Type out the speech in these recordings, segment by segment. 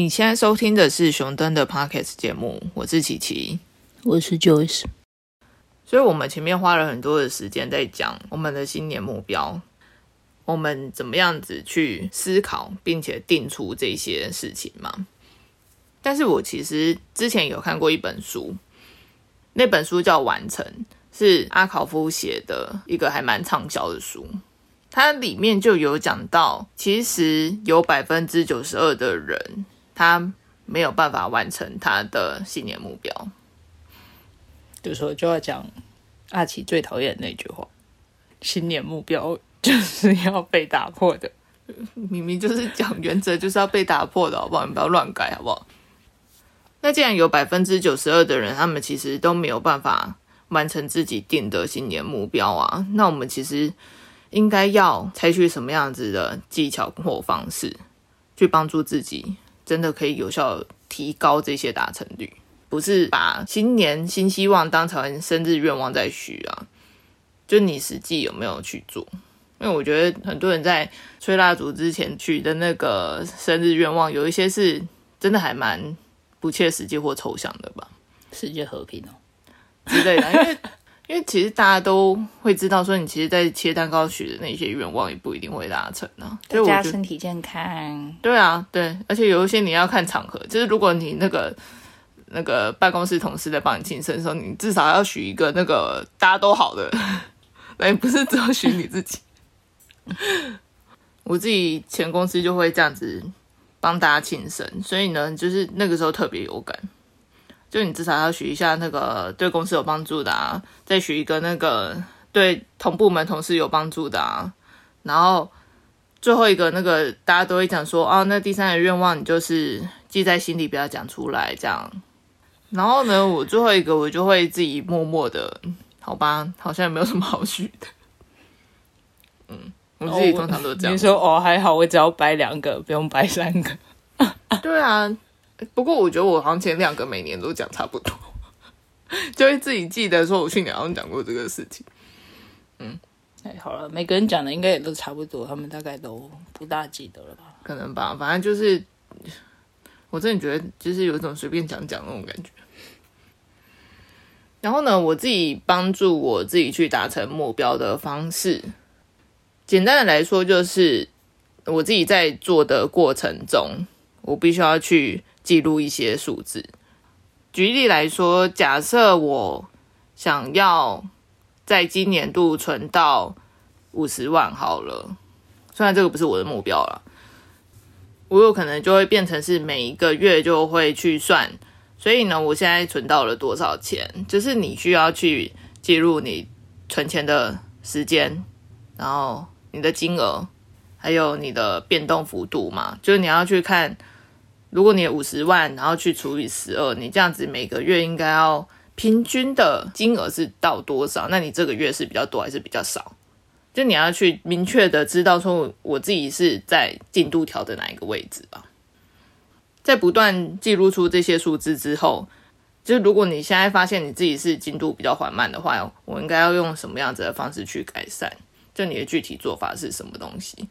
你现在收听的是熊登的 Podcast 节目，我是琪琪，我是 Joyce。所以，我们前面花了很多的时间在讲我们的新年目标，我们怎么样子去思考，并且定出这些事情嘛。但是我其实之前有看过一本书，那本书叫《完成》，是阿考夫写的一个还蛮畅销的书。它里面就有讲到，其实有百分之九十二的人，他没有办法完成他的新年目标。有时候就要讲阿奇最讨厌的那句话：新年目标就是要被打破的。明明就是讲原则就是要被打破的，好不好？你不要乱改，好不好？那既然有百分之九十二的人，他们其实都没有办法完成自己定的新年目标啊，那我们其实。应该要采取什么样子的技巧或方式，去帮助自己，真的可以有效提高这些达成率？不是把新年新希望当成生日愿望在许啊？就你实际有没有去做？因为我觉得很多人在吹蜡烛之前许的那个生日愿望，有一些是真的还蛮不切实际或抽象的吧？世界和平哦之类的，因为。因为其实大家都会知道，说你其实，在切蛋糕许的那些愿望也不一定会达成啊。大家身体健康。对啊，对，而且有一些你要看场合，就是如果你那个那个办公室同事在帮你庆生的时候，你至少要许一个那个大家都好的，哎，不是只有许你自己。我自己前公司就会这样子帮大家庆生，所以呢，就是那个时候特别有感。就你至少要许一下那个对公司有帮助的啊，再许一个那个对同部门同事有帮助的啊，然后最后一个那个大家都会讲说哦，那第三个愿望你就是记在心里，不要讲出来这样。然后呢，我最后一个我就会自己默默的，好吧，好像也没有什么好许的。嗯，我自己通常都这样。你说哦，还好，我只要掰两个，不用掰三个。对啊。不过我觉得我好像前两个每年都讲差不多，就会自己记得说我去年好像讲过这个事情。嗯，哎，好了，每个人讲的应该也都差不多，他们大概都不大记得了吧？可能吧，反正就是我真的觉得就是有一种随便讲讲那种感觉。然后呢，我自己帮助我自己去达成目标的方式，简单的来说就是我自己在做的过程中，我必须要去。记录一些数字。举例来说，假设我想要在今年度存到五十万好了，虽然这个不是我的目标了，我有可能就会变成是每一个月就会去算。所以呢，我现在存到了多少钱？就是你需要去记录你存钱的时间，然后你的金额，还有你的变动幅度嘛，就是你要去看。如果你五十万，然后去除以十二，你这样子每个月应该要平均的金额是到多少？那你这个月是比较多还是比较少？就你要去明确的知道说我自己是在进度条的哪一个位置吧。在不断记录出这些数字之后，就是如果你现在发现你自己是进度比较缓慢的话，我应该要用什么样子的方式去改善？就你的具体做法是什么东西？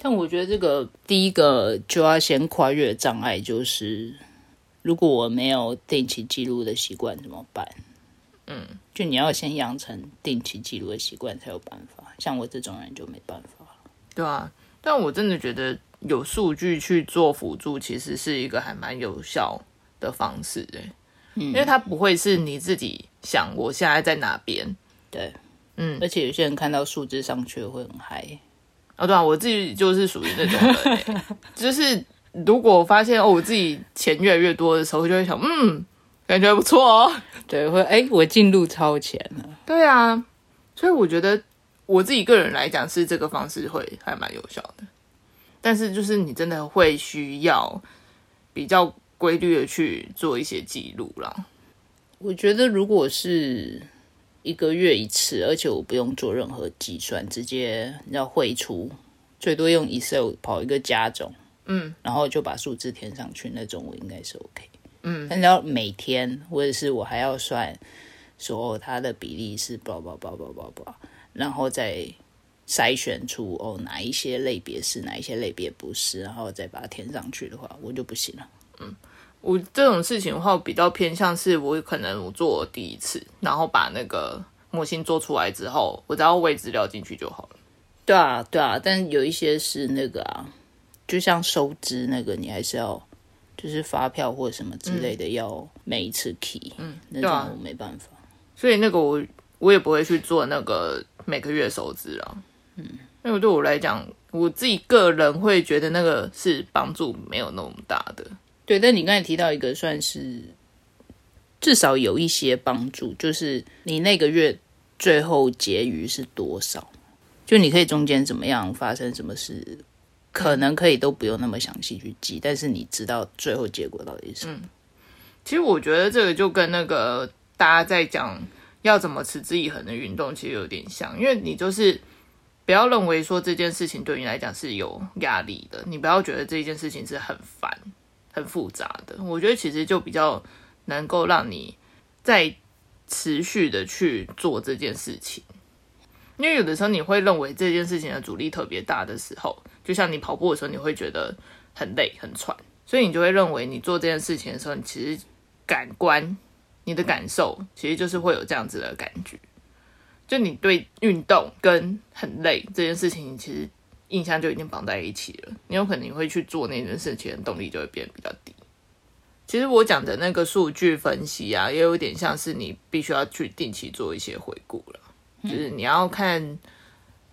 但我觉得这个第一个就要先跨越障碍，就是如果我没有定期记录的习惯怎么办？嗯，就你要先养成定期记录的习惯才有办法。像我这种人就没办法。对啊，但我真的觉得有数据去做辅助，其实是一个还蛮有效的方式诶。嗯，因为它不会是你自己想我现在在哪边。对，嗯，而且有些人看到数字上去会很嗨。啊，对啊，我自己就是属于那种人，就是如果发现哦，我自己钱越来越多的时候，就会想，嗯，感觉不错哦，对，会哎，我进入超前了，对啊，所以我觉得我自己个人来讲是这个方式会还蛮有效的，但是就是你真的会需要比较规律的去做一些记录啦。我觉得如果是。一个月一次，而且我不用做任何计算，直接要汇出，最多用 Excel 跑一个加总，嗯，然后就把数字填上去，那种我应该是 OK，嗯，但你要每天，或者是我还要算说它的比例是，叭叭叭叭叭叭，然后再筛选出哦哪一些类别是，哪一些类别不是，然后再把它填上去的话，我就不行了。我这种事情的话，比较偏向是我可能我做第一次，然后把那个模型做出来之后，我只要喂资料进去就好了。对啊，对啊，但有一些是那个啊，就像收支那个，你还是要就是发票或什么之类的，要每一次 key，嗯，那种我没办法。所以那个我我也不会去做那个每个月收支了，嗯，因为对我来讲，我自己个人会觉得那个是帮助没有那么大的。对，但你刚才提到一个算是至少有一些帮助，就是你那个月最后结余是多少，就你可以中间怎么样发生什么事，可能可以都不用那么详细去记，但是你知道最后结果到底是什么。其实我觉得这个就跟那个大家在讲要怎么持之以恒的运动其实有点像，因为你就是不要认为说这件事情对你来讲是有压力的，你不要觉得这件事情是很烦。很复杂的，我觉得其实就比较能够让你再持续的去做这件事情，因为有的时候你会认为这件事情的阻力特别大的时候，就像你跑步的时候，你会觉得很累很喘，所以你就会认为你做这件事情的时候，你其实感官你的感受其实就是会有这样子的感觉，就你对运动跟很累这件事情，其实。印象就已经绑在一起了，你有可能会去做那件事情动力就会变得比较低。其实我讲的那个数据分析啊，也有点像是你必须要去定期做一些回顾了，就是你要看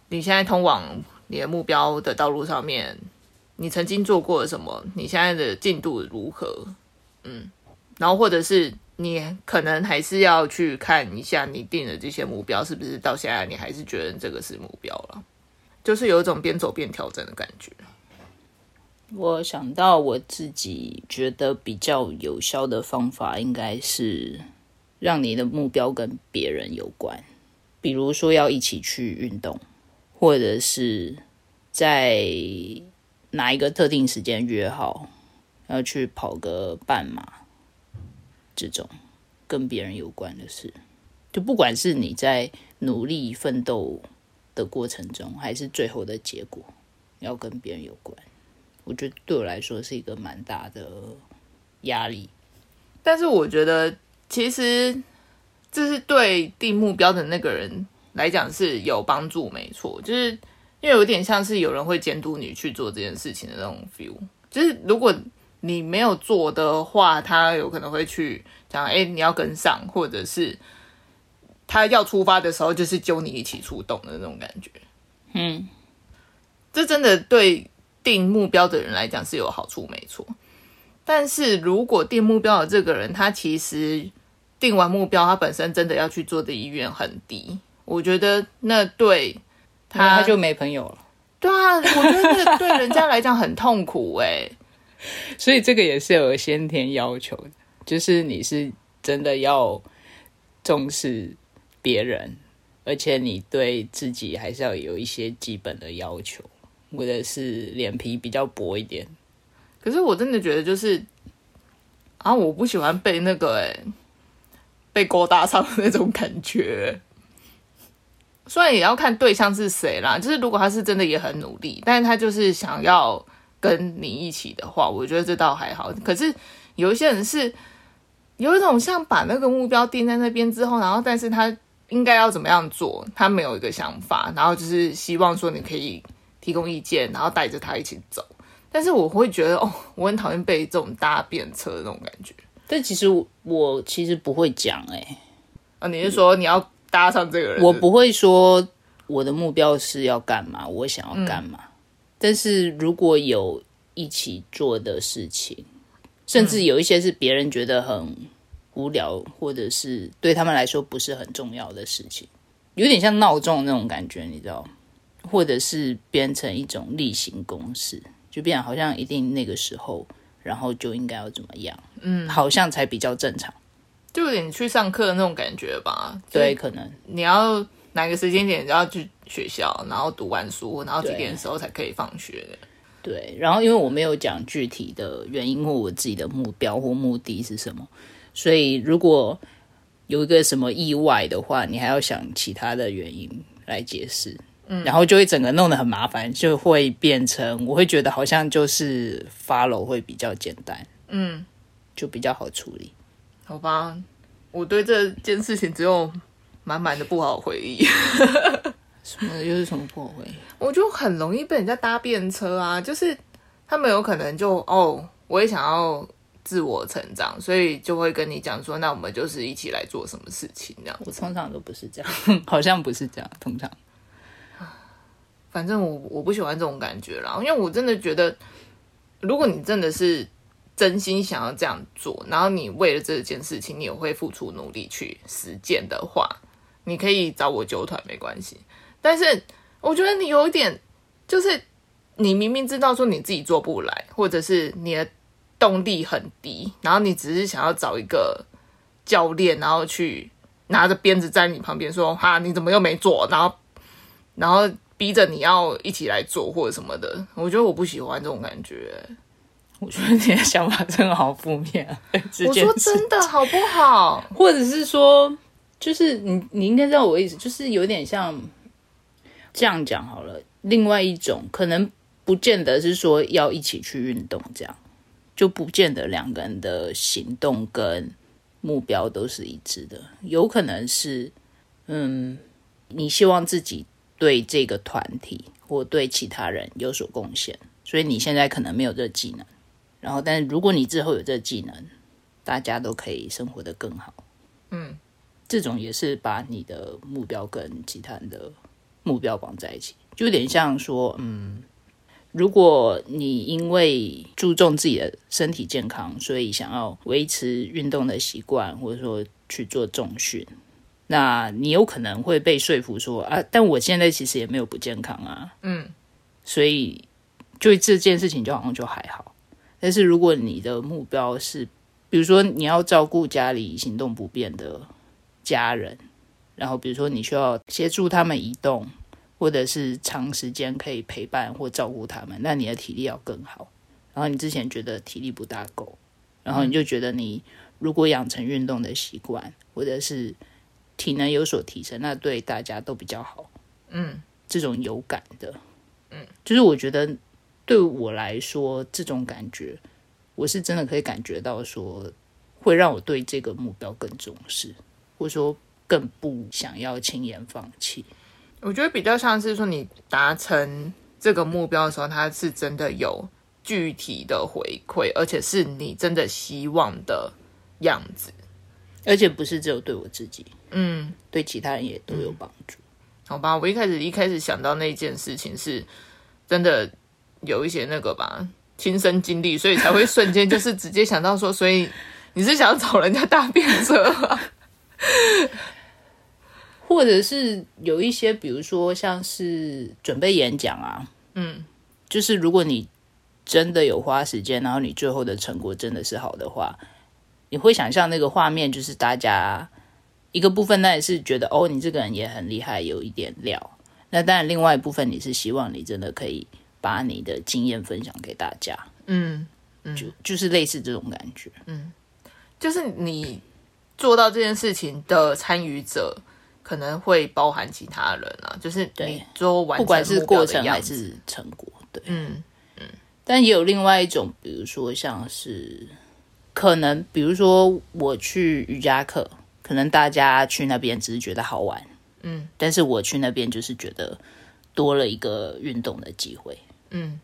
你现在通往你的目标的道路上面，你曾经做过什么，你现在的进度如何，嗯，然后或者是你可能还是要去看一下你定的这些目标是不是到现在你还是觉得这个是目标了。就是有一种边走边调整的感觉。我想到我自己觉得比较有效的方法，应该是让你的目标跟别人有关，比如说要一起去运动，或者是在哪一个特定时间约好要去跑个半马，这种跟别人有关的事，就不管是你在努力奋斗。的过程中，还是最后的结果要跟别人有关，我觉得对我来说是一个蛮大的压力。但是我觉得，其实这是对定目标的那个人来讲是有帮助，没错。就是因为有点像是有人会监督你去做这件事情的那种 feel。就是如果你没有做的话，他有可能会去讲：“哎，你要跟上，或者是。”他要出发的时候，就是揪你一起出动的那种感觉。嗯，这真的对定目标的人来讲是有好处，没错。但是如果定目标的这个人，他其实定完目标，他本身真的要去做的意愿很低，我觉得那对他他就没朋友了。对啊，我觉得那对人家来讲很痛苦哎。所以这个也是有先天要求的，就是你是真的要重视。别人，而且你对自己还是要有一些基本的要求，或者是脸皮比较薄一点。可是我真的觉得，就是啊，我不喜欢被那个哎，被勾搭上的那种感觉。虽然也要看对象是谁啦，就是如果他是真的也很努力，但是他就是想要跟你一起的话，我觉得这倒还好。可是有一些人是有一种像把那个目标定在那边之后，然后但是他。应该要怎么样做？他没有一个想法，然后就是希望说你可以提供意见，然后带着他一起走。但是我会觉得，哦，我很讨厌被这种搭便车的那种感觉。但其实我其实不会讲，哎，啊，你是说你要搭上这个人？我不会说我的目标是要干嘛，我想要干嘛。但是如果有一起做的事情，甚至有一些是别人觉得很。无聊，或者是对他们来说不是很重要的事情，有点像闹钟那种感觉，你知道？或者是变成一种例行公事，就变好像一定那个时候，然后就应该要怎么样？嗯，好像才比较正常，就有点去上课的那种感觉吧？对，可能你要哪个时间点就要去学校，然后读完书，然后几点的时候才可以放学？对，然后因为我没有讲具体的原因或我自己的目标或目的是什么。所以，如果有一个什么意外的话，你还要想其他的原因来解释。嗯，然后就会整个弄得很麻烦，就会变成我会觉得好像就是 follow 会比较简单，嗯，就比较好处理。好吧，我对这件事情只有满满的不好回忆。什么又是什么不好回忆？我就很容易被人家搭便车啊，就是他们有可能就哦，我也想要自我成长，所以就会跟你讲说，那我们就是一起来做什么事情这样。我通常都不是这样，好像不是这样，通常。反正我我不喜欢这种感觉啦，因为我真的觉得，如果你真的是真心想要这样做，然后你为了这件事情，你也会付出努力去实践的话，你可以找我纠团没关系。但是我觉得你有一点，就是你明明知道说你自己做不来，或者是你的动力很低，然后你只是想要找一个教练，然后去拿着鞭子在你旁边说：“哈，你怎么又没做？”然后，然后。逼着你要一起来做或者什么的，我觉得我不喜欢这种感觉。我觉得你的想法真的好负面啊！我说真的好不好？或者是说，就是你你应该知道我意思，就是有点像这样讲好了。另外一种可能不见得是说要一起去运动，这样就不见得两个人的行动跟目标都是一致的。有可能是，嗯，你希望自己。对这个团体或对其他人有所贡献，所以你现在可能没有这个技能，然后，但是如果你之后有这个技能，大家都可以生活的更好。嗯，这种也是把你的目标跟其他人的目标绑在一起，就有点像说，嗯，如果你因为注重自己的身体健康，所以想要维持运动的习惯，或者说去做重训。那你有可能会被说服说啊，但我现在其实也没有不健康啊，嗯，所以就这件事情就好像就还好。但是如果你的目标是，比如说你要照顾家里行动不便的家人，然后比如说你需要协助他们移动，或者是长时间可以陪伴或照顾他们，那你的体力要更好。然后你之前觉得体力不大够，然后你就觉得你如果养成运动的习惯，或者是体能有所提升，那对大家都比较好。嗯，这种有感的，嗯，就是我觉得对我来说，这种感觉，我是真的可以感觉到说，会让我对这个目标更重视，或者说更不想要轻言放弃。我觉得比较像是说，你达成这个目标的时候，它是真的有具体的回馈，而且是你真的希望的样子。而且不是只有对我自己，嗯，对其他人也都有帮助。好吧，我一开始一开始想到那件事情是真的有一些那个吧，亲身经历，所以才会瞬间就是直接想到说，所以你是想要找人家大便车，或者是有一些，比如说像是准备演讲啊，嗯，就是如果你真的有花时间，然后你最后的成果真的是好的话。你会想象那个画面，就是大家一个部分，那也是觉得哦，你这个人也很厉害，有一点料。那当然，另外一部分你是希望你真的可以把你的经验分享给大家。嗯嗯，就就是类似这种感觉。嗯，就是你做到这件事情的参与者，可能会包含其他人啊。就是你做完，不管是过程还是成果，对，嗯嗯。但也有另外一种，比如说像是。可能比如说我去瑜伽课，可能大家去那边只是觉得好玩，嗯，但是我去那边就是觉得多了一个运动的机会，嗯，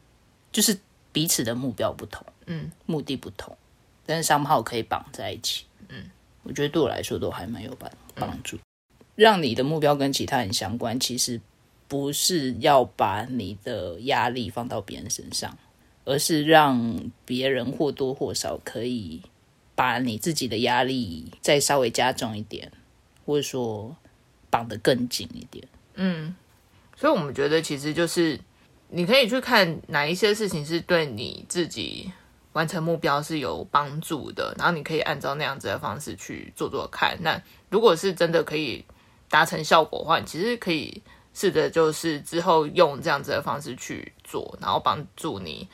就是彼此的目标不同，嗯，目的不同，但是商号可以绑在一起，嗯，我觉得对我来说都还蛮有帮帮助。让你的目标跟其他人相关，其实不是要把你的压力放到别人身上。而是让别人或多或少可以把你自己的压力再稍微加重一点，或者说绑得更紧一点。嗯，所以我们觉得其实就是你可以去看哪一些事情是对你自己完成目标是有帮助的，然后你可以按照那样子的方式去做做看。那如果是真的可以达成效果的话，你其实可以试着就是之后用这样子的方式去做，然后帮助你。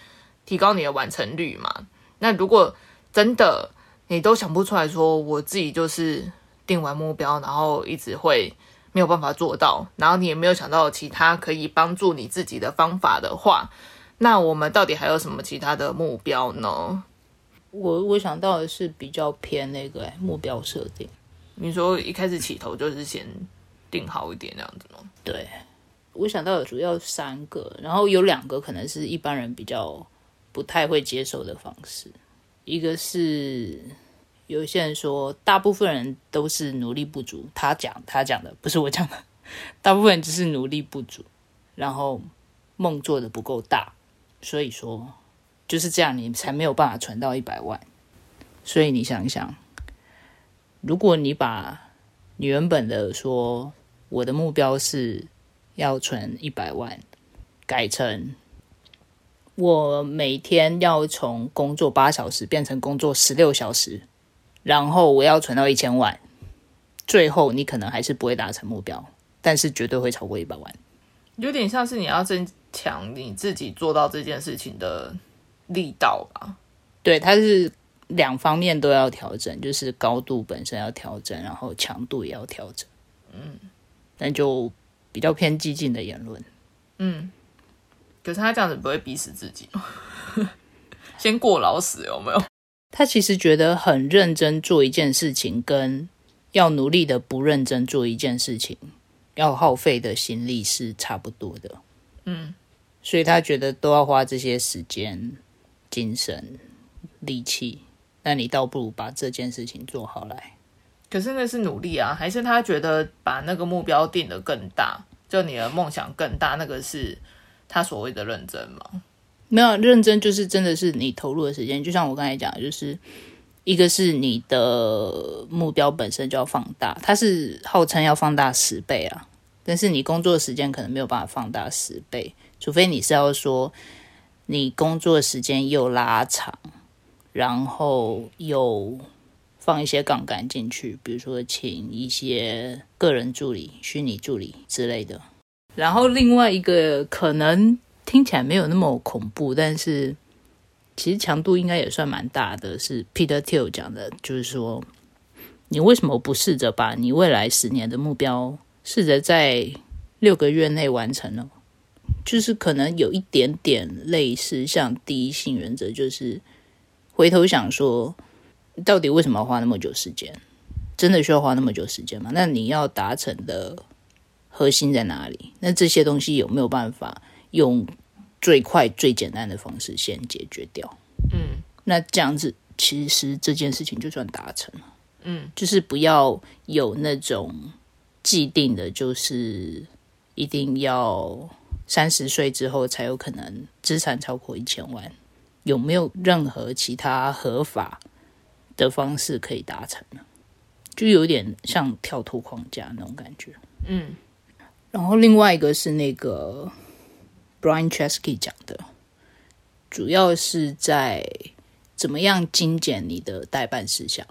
提高你的完成率嘛？那如果真的你都想不出来说，我自己就是定完目标，然后一直会没有办法做到，然后你也没有想到其他可以帮助你自己的方法的话，那我们到底还有什么其他的目标呢？我我想到的是比较偏那个目标设定。你说一开始起头就是先定好一点那样子吗？对，我想到的主要三个，然后有两个可能是一般人比较不太会接受的方式。一个是有些人说，大部分人都是努力不足。他讲他讲的不是我讲的，大部分人只是努力不足，然后梦做的不够大，所以说就是这样，你才没有办法存到一百万。所以你想一想，如果你把你原本的说我的目标是要存一百万，改成我每天要从工作八小时变成工作十六小时，然后我要存到一千万，最后你可能还是不会达成目标，但是绝对会超过一百万。有点像是你要增强你自己做到这件事情的力道吧？对，它是两方面都要调整，就是高度本身要调整，然后强度也要调整。嗯，那就比较偏激进的言论。嗯，可是他这样子不会逼死自己？先过劳死有没有？他其实觉得很认真做一件事情，跟要努力的不认真做一件事情，要耗费的心力是差不多的。嗯，所以他觉得都要花这些时间、精神、力气，那你倒不如把这件事情做好来。可是那是努力啊，还是他觉得把那个目标定得更大，就你的梦想更大，那个是他所谓的认真吗？没有认真，就是真的是你投入的时间，就像我刚才讲，就是一个是你的目标本身就要放大，它是号称要放大十倍啊，但是你工作时间可能没有办法放大十倍，除非你是要说你工作时间又拉长，然后又放一些杠杆进去，比如说请一些个人助理、虚拟助理之类的。然后另外一个可能。听起来没有那么恐怖，但是其实强度应该也算蛮大的。是 Peter Thiel 讲的，就是说，你为什么不试着把你未来十年的目标，试着在六个月内完成呢？就是可能有一点点类似像第一性原则，就是回头想说，到底为什么要花那么久时间？真的需要花那么久时间吗？那你要达成的核心在哪里？那这些东西有没有办法？用最快最简单的方式先解决掉，嗯，那这样子其实这件事情就算达成了，嗯，就是不要有那种既定的，就是一定要三十岁之后才有可能资产超过一千万，有没有任何其他合法的方式可以达成呢？就有点像跳脱框架那种感觉，嗯，然后另外一个是那个。Brian Chesky 讲的，主要是在怎么样精简你的代办事项，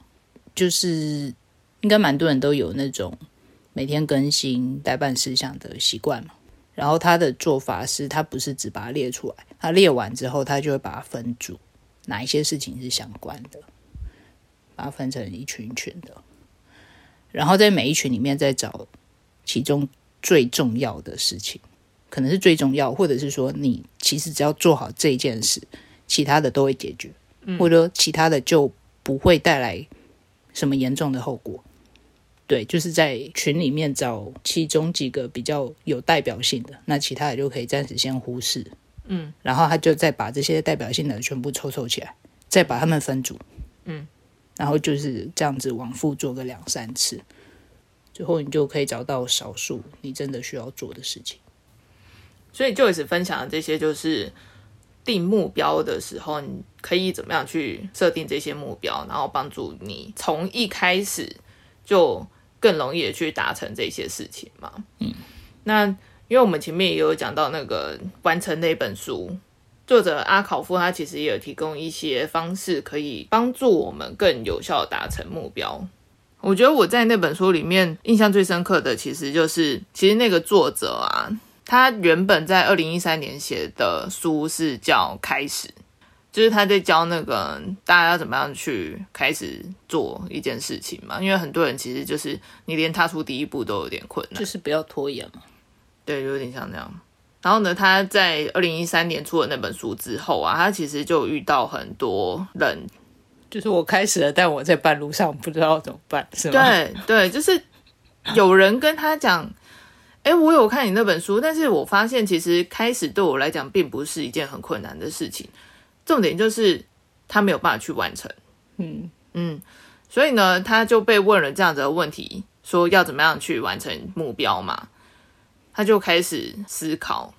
就是应该蛮多人都有那种每天更新代办事项的习惯嘛。然后他的做法是，他不是只把它列出来，他列完之后，他就会把它分组，哪一些事情是相关的，把它分成一群一群的，然后在每一群里面再找其中最重要的事情。可能是最重要，或者是说你其实只要做好这一件事，其他的都会解决，或者说其他的就不会带来什么严重的后果。对，就是在群里面找其中几个比较有代表性的，那其他的就可以暂时先忽视。嗯，然后他就再把这些代表性的全部抽抽起来，再把他们分组。嗯，然后就是这样子往复做个两三次，最后你就可以找到少数你真的需要做的事情。所以，Joyce 分享的这些就是定目标的时候，你可以怎么样去设定这些目标，然后帮助你从一开始就更容易的去达成这些事情嘛？嗯，那因为我们前面也有讲到那个完成那本书，作者阿考夫他其实也有提供一些方式，可以帮助我们更有效达成目标。我觉得我在那本书里面印象最深刻的，其实就是其实那个作者啊。他原本在二零一三年写的书是叫《开始》，就是他在教那个大家要怎么样去开始做一件事情嘛，因为很多人其实就是你连踏出第一步都有点困难，就是不要拖延嘛。对，有点像那样。然后呢，他在二零一三年出了那本书之后啊，他其实就遇到很多人，就是我开始了，但我在半路上不知道怎么办，是吗？对对，就是有人跟他讲，哎，我有看你那本书，但是我发现其实开始对我来讲并不是一件很困难的事情。重点就是他没有办法去完成，嗯嗯，所以呢，他就被问了这样子的问题，说要怎么样去完成目标嘛？他就开始思考，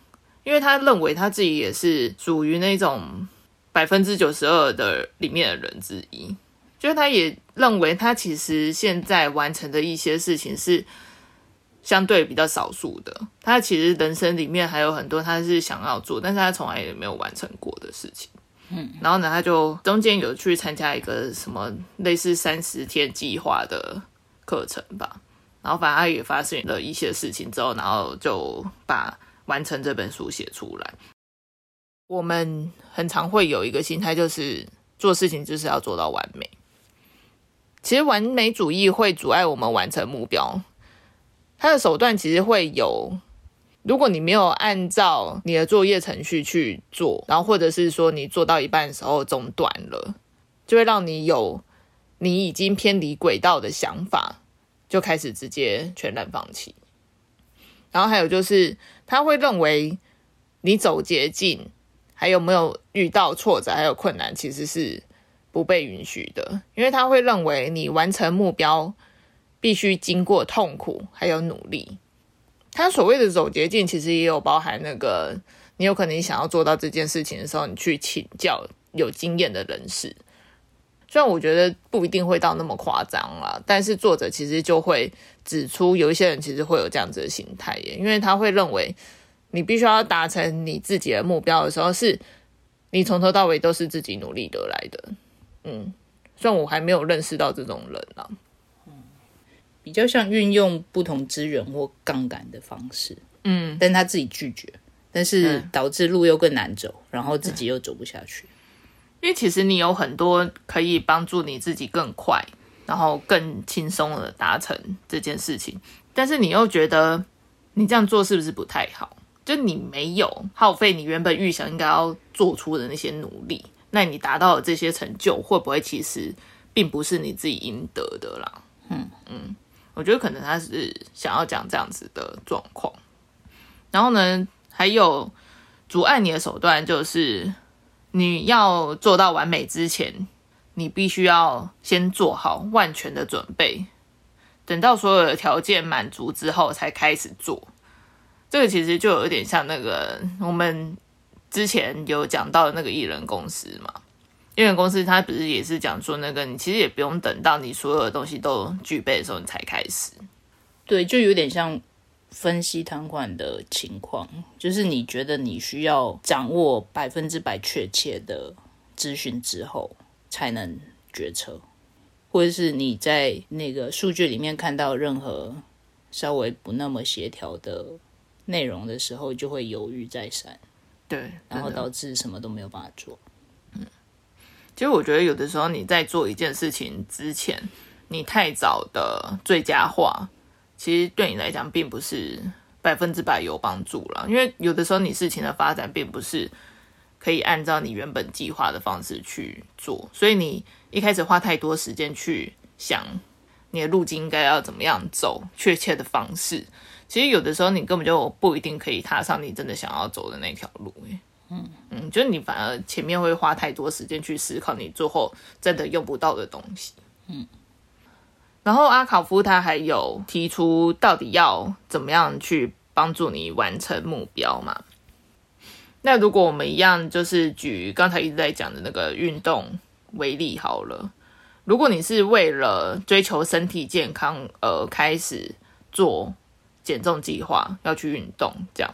因为他认为他自己也是属于那种百分之九十二的里面的人之一，就是他也认为他其实现在完成的一些事情是相对比较少数的，他其实人生里面还有很多他是想要做，但是他从来也没有完成过的事情。嗯，然后呢，他就中间有去参加一个什么类似三十天计划的课程吧，然后反正他也发现了一些事情之后，然后就把完成这本书写出来。我们很常会有一个心态，就是做事情就是要做到完美。其实完美主义会阻碍我们完成目标，它的手段其实会有。如果你没有按照你的作业程序去做，然后或者是说你做到一半的时候中断了，就会让你有你已经偏离轨道的想法，就开始直接全然放弃。然后还有就是，他会认为你走捷径，还有没有遇到挫折还有困难，其实是不被允许的，因为他会认为你完成目标必须经过痛苦还有努力。他所谓的走捷径，其实也有包含那个，你有可能想要做到这件事情的时候，你去请教有经验的人士。虽然我觉得不一定会到那么夸张啦，但是作者其实就会指出，有一些人其实会有这样子的心态耶，因为他会认为你必须要达成你自己的目标的时候，是你从头到尾都是自己努力得来的。嗯，虽然我还没有认识到这种人啊。比较像运用不同资源或杠杆的方式，嗯，但他自己拒绝，但是导致路又更难走，然后自己又走不下去。因为其实你有很多可以帮助你自己更快，然后更轻松的达成这件事情，但是你又觉得你这样做是不是不太好？就你没有耗费你原本预想应该要做出的那些努力，那你达到的这些成就会不会其实并不是你自己应得的啦？嗯嗯。我觉得可能他是想要讲这样子的状况，然后呢，还有阻碍你的手段就是你要做到完美之前，你必须要先做好万全的准备，等到所有的条件满足之后才开始做。这个其实就有点像那个我们之前有讲到的那个艺人公司嘛。因为公司它不是也是讲说那个，你其实也不用等到你所有的东西都具备的时候你才开始。对，就有点像分析摊款的情况，就是你觉得你需要掌握百分之百确切的资讯之后才能决策，或者是你在那个数据里面看到任何稍微不那么协调的内容的时候，就会犹豫再三，对，然后导致什么都没有办法做。嗯。其实我觉得有的时候你在做一件事情之前，你太早的最佳化，其实对你来讲并不是百分之百有帮助了。因为有的时候你事情的发展并不是可以按照你原本计划的方式去做，所以你一开始花太多时间去想你的路径应该要怎么样走，确切的方式，其实有的时候你根本就不一定可以踏上你真的想要走的那条路。嗯嗯，就是你反而前面会花太多时间去思考你最后真的用不到的东西。嗯，然后阿考夫他还有提出到底要怎么样去帮助你完成目标嘛？那如果我们一样，就是举刚才一直在讲的那个运动为例好了。如果你是为了追求身体健康而开始做减重计划，要去运动这样，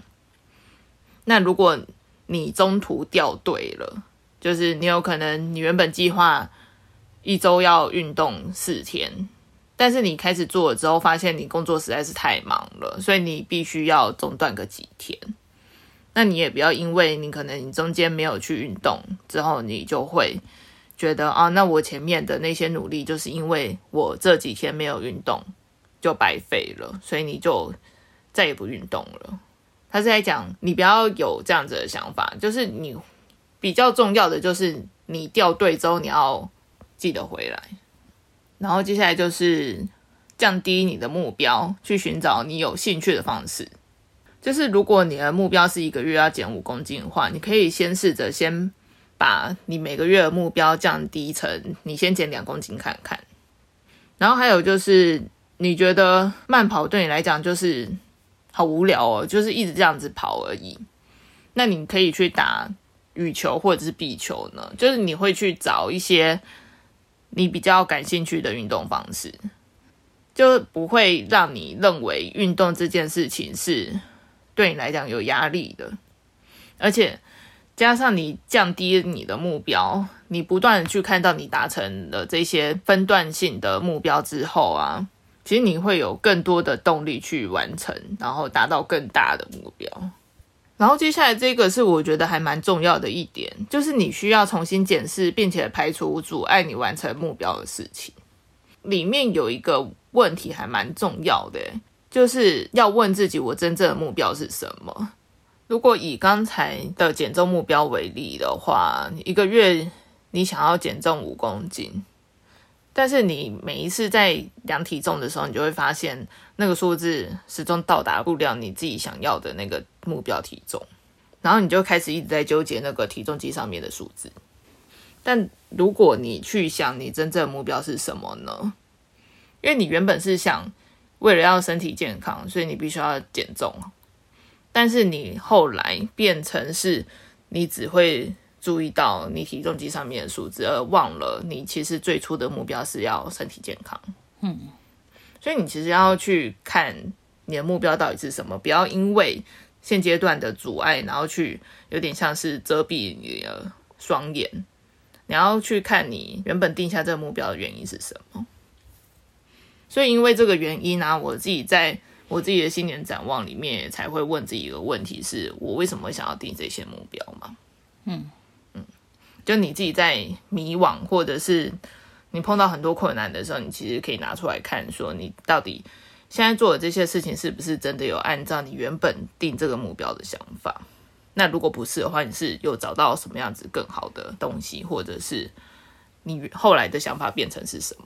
那如果你中途掉队了，就是你有可能你原本计划一周要运动四天，但是你开始做了之后，发现你工作实在是太忙了，所以你必须要中断个几天。那你也不要因为你可能你中间没有去运动之后，你就会觉得啊，那我前面的那些努力就是因为我这几天没有运动就白费了，所以你就再也不运动了。他是在讲你不要有这样子的想法，就是你比较重要的就是你掉队之后你要记得回来，然后接下来就是降低你的目标，去寻找你有兴趣的方式。就是如果你的目标是一个月要减五公斤的话，你可以先试着先把你每个月的目标降低成你先减两公斤看看。然后还有就是你觉得慢跑对你来讲就是好无聊哦，就是一直这样子跑而已。那你可以去打羽球或者是壁球呢，就是你会去找一些你比较感兴趣的运动方式，就不会让你认为运动这件事情是。对你来讲有压力的，而且加上你降低你的目标，你不断的去看到你达成了这些分段性的目标之后啊，其实你会有更多的动力去完成，然后达到更大的目标。然后接下来这个是我觉得还蛮重要的一点，就是你需要重新检视，并且排除阻碍你完成目标的事情。里面有一个问题还蛮重要的。就是要问自己，我真正的目标是什么？如果以刚才的减重目标为例的话，一个月你想要减重五公斤，但是你每一次在量体重的时候，你就会发现那个数字始终到达不了你自己想要的那个目标体重，然后你就开始一直在纠结那个体重机上面的数字。但如果你去想你真正目标是什么呢？因为你原本是想。为了要身体健康，所以你必须要减重。但是你后来变成是，你只会注意到你体重机上面的数字，而忘了你其实最初的目标是要身体健康。嗯，所以你其实要去看你的目标到底是什么，不要因为现阶段的阻碍，然后去有点像是遮蔽你的双眼。你要去看你原本定下这个目标的原因是什么。所以，因为这个原因呢，我自己在我自己的新年展望里面才会问自己一个问题：是我为什么想要定这些目标嘛？嗯嗯，就你自己在迷惘，或者是你碰到很多困难的时候，你其实可以拿出来看，说你到底现在做的这些事情是不是真的有按照你原本定这个目标的想法？那如果不是的话，你是有找到什么样子更好的东西，或者是你后来的想法变成是什么？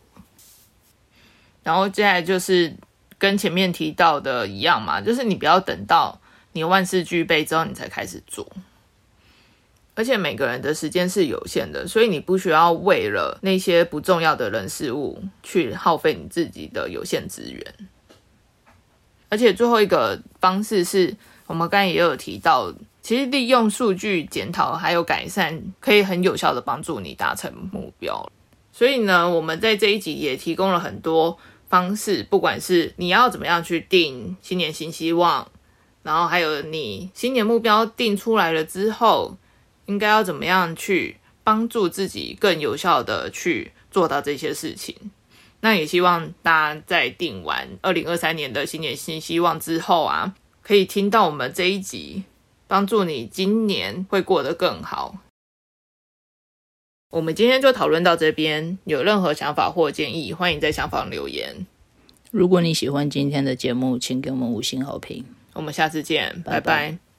然后接下来就是跟前面提到的一样嘛，就是你不要等到你万事俱备之后你才开始做，而且每个人的时间是有限的，所以你不需要为了那些不重要的人事物去耗费你自己的有限资源。而且最后一个方式是我们刚才也有提到，其实利用数据检讨还有改善，可以很有效的帮助你达成目标。所以呢，我们在这一集也提供了很多。方式，不管是你要怎么样去定新年新希望，然后还有你新年目标定出来了之后，应该要怎么样去帮助自己更有效的去做到这些事情。那也希望大家在定完二零二三年的新年新希望之后啊，可以听到我们这一集，帮助你今年会过得更好。我们今天就讨论到这边，有任何想法或建议，欢迎在下方留言。如果你喜欢今天的节目，请给我们五星好评。我们下次见，拜拜。